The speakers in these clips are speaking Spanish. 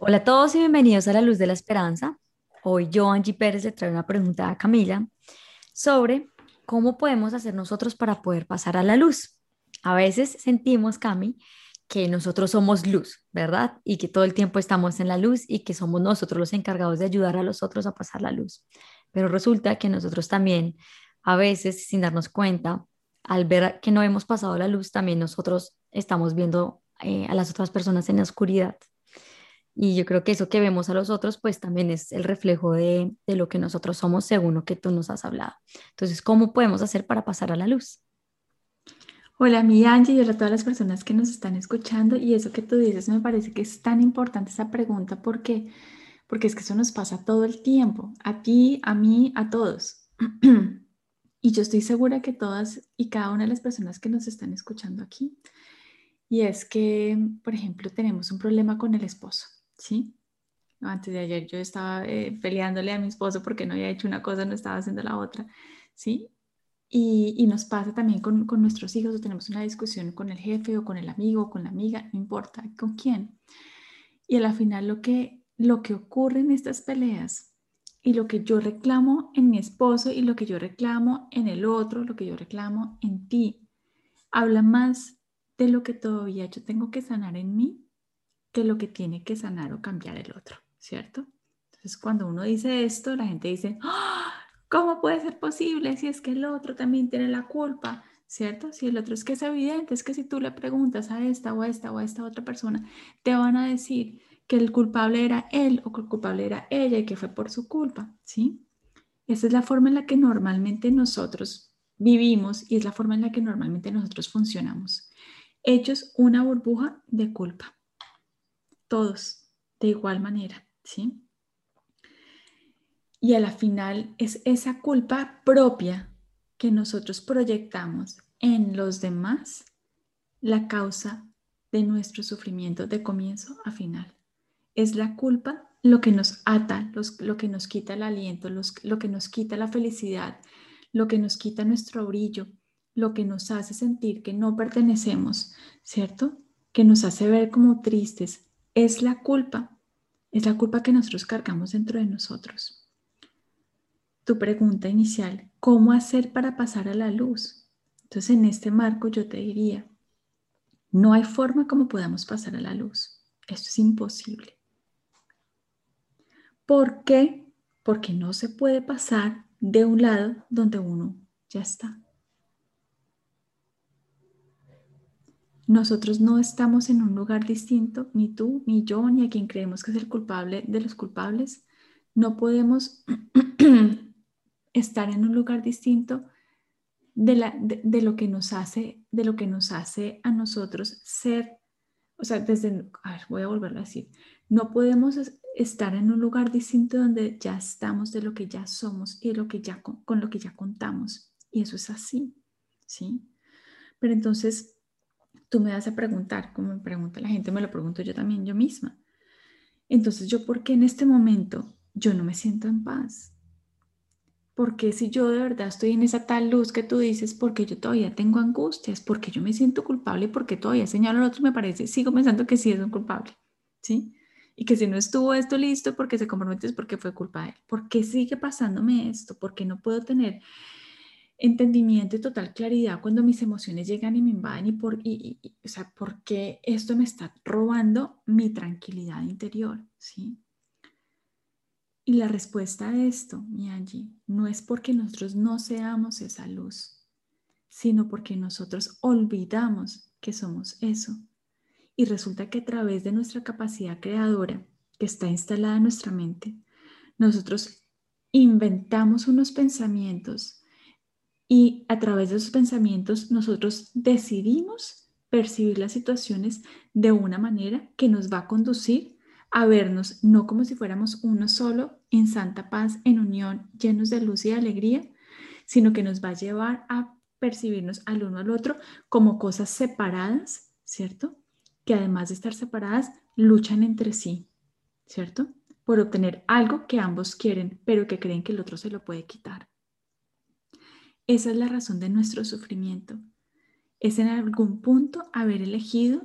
Hola a todos y bienvenidos a La Luz de la Esperanza. Hoy yo, Angie Pérez, le traigo una pregunta a Camila sobre cómo podemos hacer nosotros para poder pasar a la luz. A veces sentimos, Cami, que nosotros somos luz, ¿verdad? Y que todo el tiempo estamos en la luz y que somos nosotros los encargados de ayudar a los otros a pasar la luz. Pero resulta que nosotros también, a veces, sin darnos cuenta, al ver que no hemos pasado la luz, también nosotros estamos viendo eh, a las otras personas en la oscuridad. Y yo creo que eso que vemos a los otros, pues también es el reflejo de, de lo que nosotros somos según lo que tú nos has hablado. Entonces, ¿cómo podemos hacer para pasar a la luz? Hola, mi Angie y hola a todas las personas que nos están escuchando. Y eso que tú dices me parece que es tan importante esa pregunta porque, porque es que eso nos pasa todo el tiempo, a ti, a mí, a todos. y yo estoy segura que todas y cada una de las personas que nos están escuchando aquí, y es que, por ejemplo, tenemos un problema con el esposo. ¿Sí? Antes de ayer yo estaba eh, peleándole a mi esposo porque no había hecho una cosa, no estaba haciendo la otra, ¿sí? Y, y nos pasa también con, con, nuestros hijos, o tenemos una discusión con el jefe o con el amigo o con la amiga, no importa, con quién. Y a la final lo que, lo que ocurre en estas peleas y lo que yo reclamo en mi esposo y lo que yo reclamo en el otro, lo que yo reclamo en ti, habla más de lo que todavía yo tengo que sanar en mí lo que tiene que sanar o cambiar el otro, ¿cierto? Entonces, cuando uno dice esto, la gente dice, ¡Ah! ¿cómo puede ser posible si es que el otro también tiene la culpa? ¿Cierto? Si el otro es que es evidente, es que si tú le preguntas a esta o a esta o a esta otra persona, te van a decir que el culpable era él o que el culpable era ella y que fue por su culpa, ¿sí? Esa es la forma en la que normalmente nosotros vivimos y es la forma en la que normalmente nosotros funcionamos. Hechos una burbuja de culpa todos de igual manera, ¿sí? Y a la final es esa culpa propia que nosotros proyectamos en los demás la causa de nuestro sufrimiento de comienzo a final. Es la culpa lo que nos ata, lo que nos quita el aliento, lo que nos quita la felicidad, lo que nos quita nuestro brillo, lo que nos hace sentir que no pertenecemos, ¿cierto? Que nos hace ver como tristes, es la culpa, es la culpa que nosotros cargamos dentro de nosotros. Tu pregunta inicial, ¿cómo hacer para pasar a la luz? Entonces, en este marco yo te diría, no hay forma como podamos pasar a la luz. Esto es imposible. ¿Por qué? Porque no se puede pasar de un lado donde uno ya está. Nosotros no estamos en un lugar distinto, ni tú, ni yo, ni a quien creemos que es el culpable de los culpables. No podemos estar en un lugar distinto de, la, de, lo que nos hace, de lo que nos hace a nosotros ser, o sea, desde, a ver, voy a volverlo a decir, no podemos estar en un lugar distinto donde ya estamos de lo que ya somos y lo que ya, con lo que ya contamos. Y eso es así, ¿sí? Pero entonces, tú me vas a preguntar, como me pregunta la gente, me lo pregunto yo también, yo misma. Entonces, ¿yo por qué en este momento yo no me siento en paz? Porque si yo de verdad estoy en esa tal luz que tú dices, porque yo todavía tengo angustias, porque yo me siento culpable, porque todavía señalo al otro, me parece, sigo pensando que sí es un culpable, ¿sí? Y que si no estuvo esto listo porque se compromete es porque fue culpa de él. ¿Por qué sigue pasándome esto? ¿Por qué no puedo tener entendimiento y total claridad cuando mis emociones llegan y me invaden y por, y, o sea, ¿por qué esto me está robando mi tranquilidad interior? ¿sí? Y la respuesta a esto, mi Angie, no es porque nosotros no seamos esa luz, sino porque nosotros olvidamos que somos eso. Y resulta que a través de nuestra capacidad creadora que está instalada en nuestra mente, nosotros inventamos unos pensamientos y a través de esos pensamientos nosotros decidimos percibir las situaciones de una manera que nos va a conducir a vernos no como si fuéramos uno solo, en santa paz, en unión, llenos de luz y alegría, sino que nos va a llevar a percibirnos al uno al otro como cosas separadas, ¿cierto? Que además de estar separadas, luchan entre sí, ¿cierto? Por obtener algo que ambos quieren, pero que creen que el otro se lo puede quitar. Esa es la razón de nuestro sufrimiento. Es en algún punto haber elegido,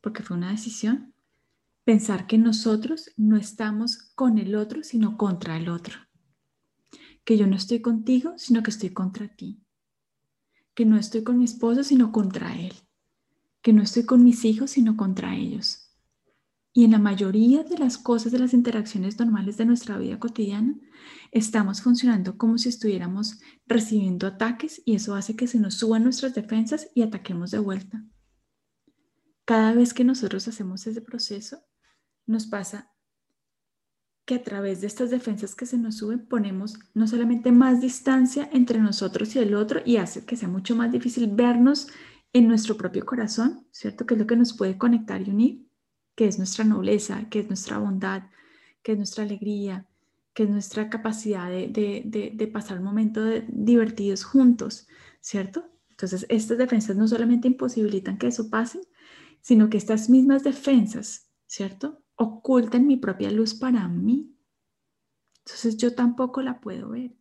porque fue una decisión, pensar que nosotros no estamos con el otro, sino contra el otro. Que yo no estoy contigo, sino que estoy contra ti. Que no estoy con mi esposo, sino contra él. Que no estoy con mis hijos, sino contra ellos. Y en la mayoría de las cosas, de las interacciones normales de nuestra vida cotidiana, estamos funcionando como si estuviéramos recibiendo ataques y eso hace que se nos suban nuestras defensas y ataquemos de vuelta. Cada vez que nosotros hacemos ese proceso, nos pasa que a través de estas defensas que se nos suben ponemos no solamente más distancia entre nosotros y el otro y hace que sea mucho más difícil vernos en nuestro propio corazón, ¿cierto? Que es lo que nos puede conectar y unir, que es nuestra nobleza, que es nuestra bondad, que es nuestra alegría, que es nuestra capacidad de, pasar momentos divertidos juntos, ¿cierto? Entonces, estas defensas no solamente imposibilitan que eso pase, sino que estas mismas defensas, ¿cierto? Ocultan mi propia luz para mí. Entonces yo tampoco la puedo ver.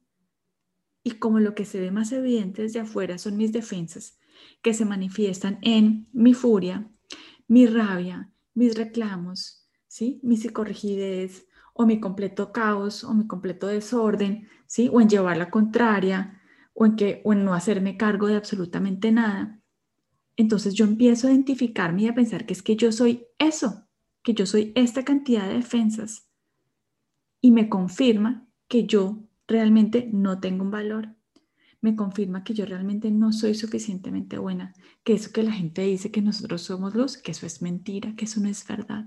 Y como lo que se ve más evidente desde afuera son mis defensas, que se manifiestan en mi furia, mi rabia, mis reclamos, ¿sí? mi psicorrigidez o mi completo caos o mi completo desorden, ¿sí? o en llevar la contraria o en, que, o en no hacerme cargo de absolutamente nada. Entonces yo empiezo a identificarme y a pensar que es que yo soy eso, que yo soy esta cantidad de defensas y me confirma que yo realmente no tengo un valor. Me confirma que yo realmente no soy suficientemente buena, que eso que la gente dice que nosotros somos luz, que eso es mentira, que eso no es verdad.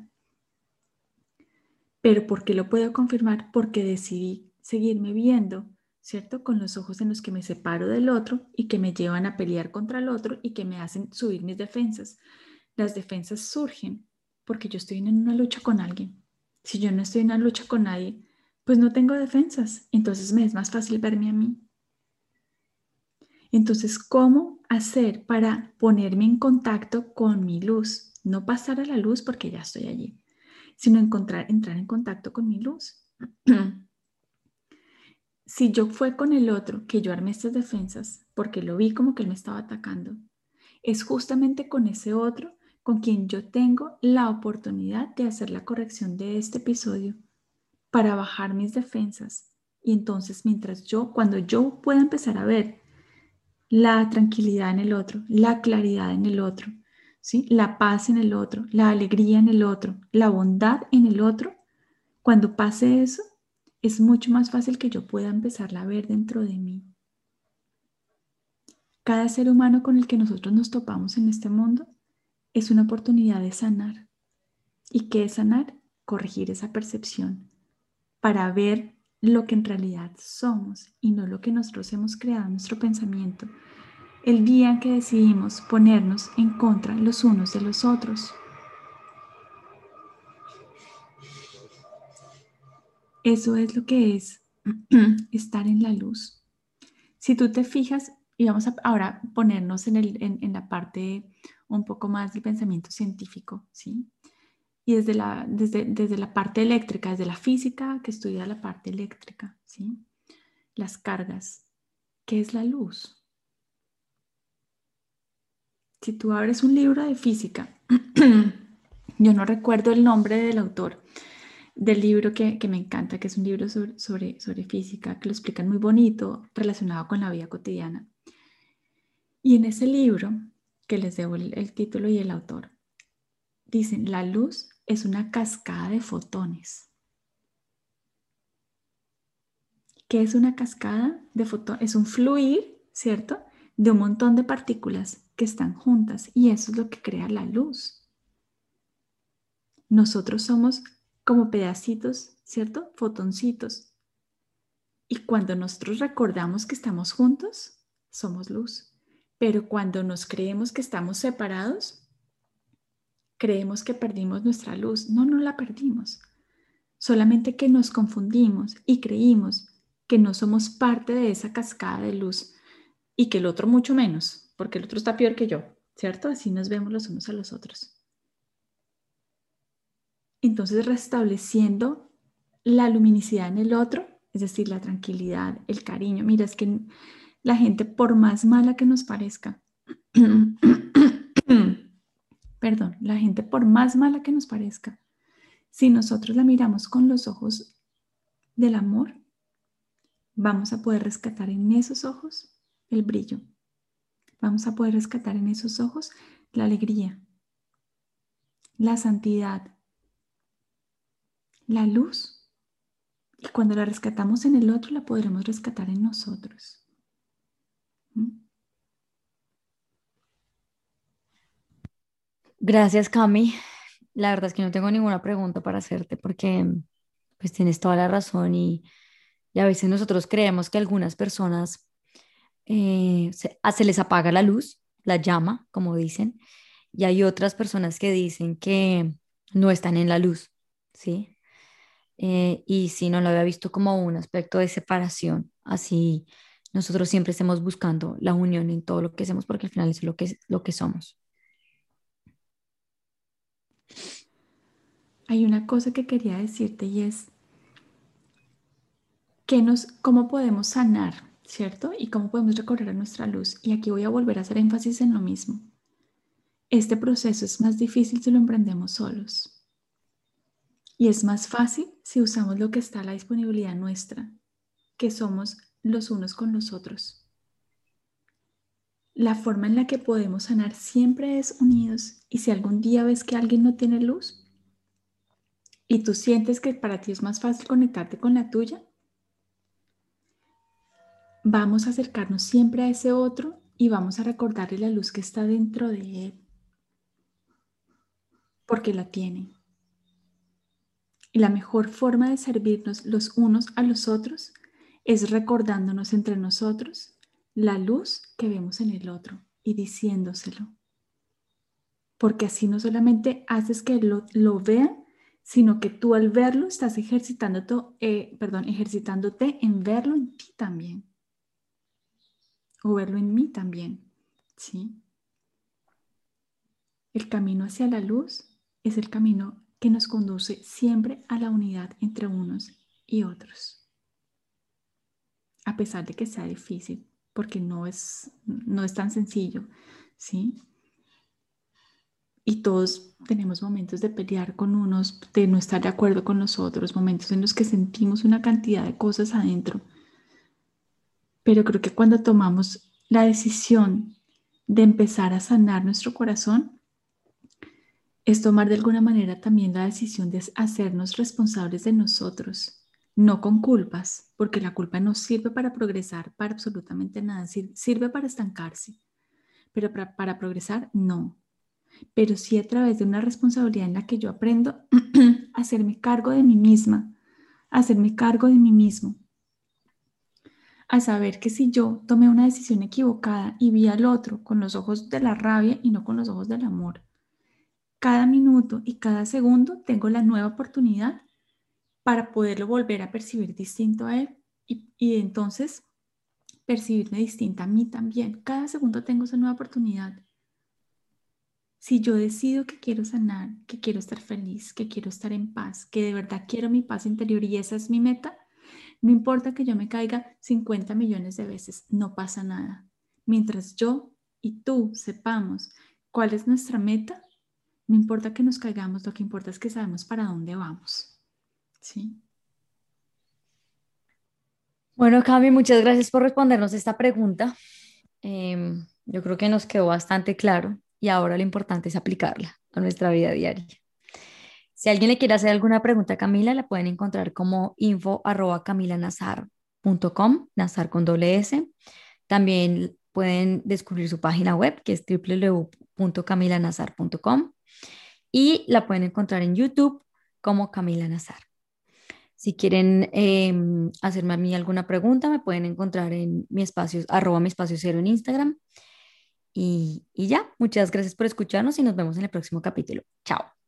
Pero ¿por qué lo puedo confirmar? Porque decidí seguirme viendo ¿cierto? Con los ojos en los que me separo del otro y que me llevan a pelear contra el otro y que me hacen subir mis defensas. Las defensas surgen porque yo estoy en una lucha con alguien. Si yo no estoy en una lucha con nadie, pues no tengo defensas. Entonces me es más fácil verme a mí. Entonces, ¿cómo hacer para ponerme en contacto con mi luz? No pasar a la luz porque ya estoy allí, sino encontrar, entrar en contacto con mi luz. si yo fue con el otro que yo armé estas defensas, porque lo vi como que él me estaba atacando, es justamente con ese otro con quien yo tengo la oportunidad de hacer la corrección de este episodio para bajar mis defensas. Y entonces, mientras yo, cuando yo pueda empezar a ver la tranquilidad en el otro, la claridad en el otro, ¿sí? la paz en el otro, la alegría en el otro, la bondad en el otro, cuando pase eso, es mucho más fácil que yo pueda empezarla a ver dentro de mí. Cada ser humano con el que nosotros nos topamos en este mundo es una oportunidad de sanar. ¿Y qué es sanar? Corregir esa percepción para ver lo que en realidad somos y no lo que nosotros hemos creado nuestro pensamiento el día en que decidimos ponernos en contra los unos de los otros. Eso es lo que es estar en la luz. Si tú te fijas, y vamos a ahora ponernos en, el, en, la parte un poco más del pensamiento científico, ¿sí? Y desde la, desde, desde la parte eléctrica, desde la física que estudia la parte eléctrica, ¿sí? Las cargas. ¿Qué es la luz? Si tú abres un libro de física, yo no recuerdo el nombre del autor, del libro que, me encanta, que es un libro sobre, sobre, física, que lo explican muy bonito, relacionado con la vida cotidiana. Y en ese libro, que les debo el, título y el autor, dicen, la luz es una cascada de fotones. ¿Qué es una cascada de fotones? Es un fluir, ¿cierto? De un montón de partículas que están juntas y eso es lo que crea la luz. Nosotros somos como pedacitos, ¿cierto? Fotoncitos. Y cuando nosotros recordamos que estamos juntos, somos luz. Pero cuando nos creemos que estamos separados, creemos que perdimos nuestra luz. No, no la perdimos. Solamente que nos confundimos y creímos que no somos parte de esa cascada de luz y que el otro mucho menos, porque el otro está peor que yo, ¿cierto? Así nos vemos los unos a los otros. Entonces, restableciendo la luminicidad en el otro, es decir, la tranquilidad, el cariño. Mira, es que la gente, por más mala que nos parezca, perdón, la gente, por más mala que nos parezca, Si nosotros la miramos con los ojos del amor, vamos a poder rescatar en esos ojos el brillo. Vamos a poder rescatar en esos ojos la alegría, la santidad, la luz. Y cuando la rescatamos en el otro, la podremos rescatar en nosotros. ¿Mm? Gracias, Cami. La verdad es que no tengo ninguna pregunta para hacerte porque pues tienes toda la razón y, a veces nosotros creemos que algunas personas eh, se, ah, se les apaga la luz, la llama, como dicen, y hay otras personas que dicen que no están en la luz, ¿sí? Eh, y si no lo había visto como un aspecto de separación, así nosotros siempre estemos buscando la unión en todo lo que hacemos porque al final es lo que, lo que somos. Hay una cosa que quería decirte y es que nos, cómo podemos sanar, ¿cierto? Y cómo podemos recorrer nuestra luz. Y aquí voy a volver a hacer énfasis en lo mismo. Este proceso es más difícil si lo emprendemos solos. Y es más fácil si usamos lo que está a la disponibilidad nuestra, que somos los unos con los otros. La forma en la que podemos sanar siempre es unidos. Y si algún día ves que alguien no tiene luz y tú sientes que para ti es más fácil conectarte con la tuya, vamos a acercarnos siempre a ese otro y vamos a recordarle la luz que está dentro de él. Porque la tiene. Y la mejor forma de servirnos los unos a los otros es recordándonos entre nosotros la luz que vemos en el otro y diciéndoselo. Porque así no solamente haces que lo, lo vean, sino que tú al verlo estás ejercitándote, eh, perdón, ejercitándote en verlo en ti también. O verlo en mí también. ¿Sí? El camino hacia la luz es el camino que nos conduce siempre a la unidad entre unos y otros. A pesar de que sea difícil, porque no es, no es tan sencillo, ¿sí? Y todos tenemos momentos de pelear con unos, de no estar de acuerdo con los otros, momentos en los que sentimos una cantidad de cosas adentro. Pero creo que cuando tomamos la decisión de empezar a sanar nuestro corazón, es tomar de alguna manera también la decisión de hacernos responsables de nosotros no con culpas, porque la culpa no sirve para progresar para absolutamente nada, sirve para estancarse, pero para, progresar no. Pero sí a través de una responsabilidad en la que yo aprendo a hacerme cargo de mí misma, a hacerme cargo de mí mismo, a saber que si yo tomé una decisión equivocada y vi al otro con los ojos de la rabia y no con los ojos del amor, cada minuto y cada segundo tengo la nueva oportunidad para poderlo volver a percibir distinto a él y, entonces percibirme distinta a mí también. Cada segundo tengo esa nueva oportunidad. Si yo decido que quiero sanar, que quiero estar feliz, que quiero estar en paz, que de verdad quiero mi paz interior y esa es mi meta, no importa que yo me caiga 50 millones de veces, no pasa nada. Mientras yo y tú sepamos cuál es nuestra meta, no importa que nos caigamos, lo que importa es que sabemos para dónde vamos. Sí. Bueno, Cami, muchas gracias por respondernos esta pregunta. Em, yo creo que nos quedó bastante claro y ahora lo importante es aplicarla a nuestra vida diaria. Si alguien le quiere hacer alguna pregunta a Camila, la pueden encontrar como info arroba camilanazar.com, nazar con doble S. También pueden descubrir su página web que es www.camilanazar.com y la pueden encontrar en YouTube como Camila Nazar. Si quieren em, hacerme a mí alguna pregunta, me pueden encontrar en mi espacio, arroba mi espacio cero en Instagram. Y, y ya, muchas gracias por escucharnos y nos vemos en el próximo capítulo. Chao.